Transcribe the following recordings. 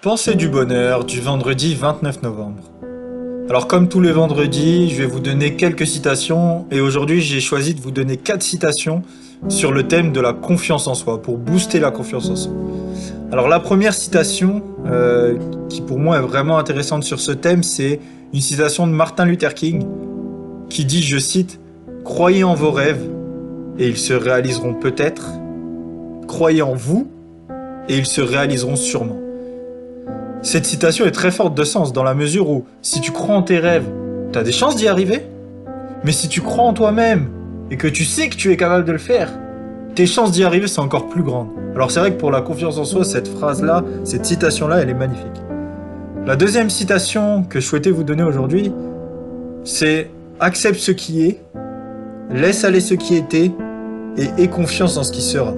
Pensée du bonheur du vendredi 29 novembre. Alors comme tous les vendredis, je vais vous donner quelques citations et aujourd'hui j'ai choisi de vous donner quatre citations sur le thème de la confiance en soi, pour booster la confiance en soi. Alors la première citation euh, qui pour moi est vraiment intéressante sur ce thème, c'est une citation de Martin Luther King qui dit, je cite, Croyez en vos rêves et ils se réaliseront peut-être. Croyez en vous et ils se réaliseront sûrement. Cette citation est très forte de sens dans la mesure où si tu crois en tes rêves, tu as des chances d'y arriver. Mais si tu crois en toi-même et que tu sais que tu es capable de le faire, tes chances d'y arriver sont encore plus grandes. Alors c'est vrai que pour la confiance en soi, cette phrase-là, cette citation-là, elle est magnifique. La deuxième citation que je souhaitais vous donner aujourd'hui, c'est accepte ce qui est, laisse aller ce qui était et aie confiance en ce qui sera.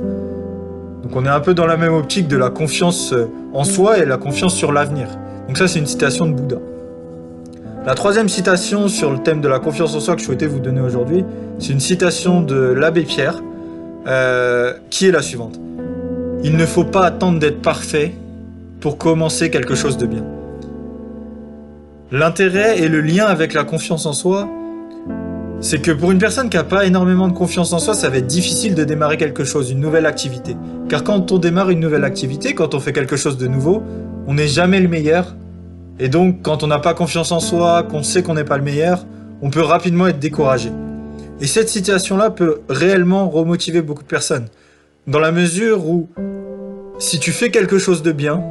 Donc on est un peu dans la même optique de la confiance euh, en soi et la confiance sur l'avenir. Donc ça c'est une citation de Bouddha. La troisième citation sur le thème de la confiance en soi que je souhaitais vous donner aujourd'hui, c'est une citation de l'abbé Pierre, euh, qui est la suivante. Il ne faut pas attendre d'être parfait pour commencer quelque chose de bien. L'intérêt et le lien avec la confiance en soi, c'est que pour une personne qui n'a pas énormément de confiance en soi, ça va être difficile de démarrer quelque chose, une nouvelle activité. Car quand on démarre une nouvelle activité, quand on fait quelque chose de nouveau, on n'est jamais le meilleur. Et donc, quand on n'a pas confiance en soi, qu'on sait qu'on n'est pas le meilleur, on peut rapidement être découragé. Et cette situation-là peut réellement remotiver beaucoup de personnes. Dans la mesure où, si tu fais quelque chose de bien,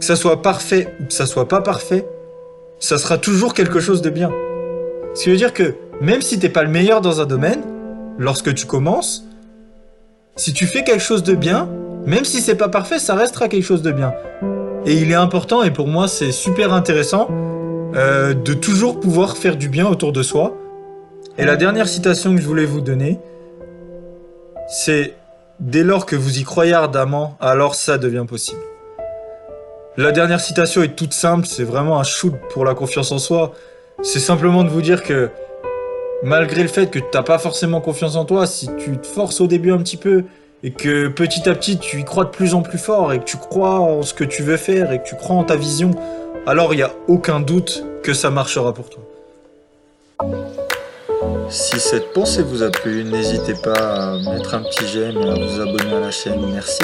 que ça soit parfait ou que ça soit pas parfait, ça sera toujours quelque chose de bien. Ce qui veut dire que même si t'es pas le meilleur dans un domaine, lorsque tu commences, si tu fais quelque chose de bien, même si c'est pas parfait, ça restera quelque chose de bien. Et il est important, et pour moi c'est super intéressant, euh, de toujours pouvoir faire du bien autour de soi. Et la dernière citation que je voulais vous donner, c'est Dès lors que vous y croyez ardemment, alors ça devient possible. La dernière citation est toute simple, c'est vraiment un shoot pour la confiance en soi. C'est simplement de vous dire que malgré le fait que tu n'as pas forcément confiance en toi, si tu te forces au début un petit peu et que petit à petit tu y crois de plus en plus fort et que tu crois en ce que tu veux faire et que tu crois en ta vision, alors il n'y a aucun doute que ça marchera pour toi. Si cette pensée vous a plu, n'hésitez pas à mettre un petit j'aime et à vous abonner à la chaîne. Merci.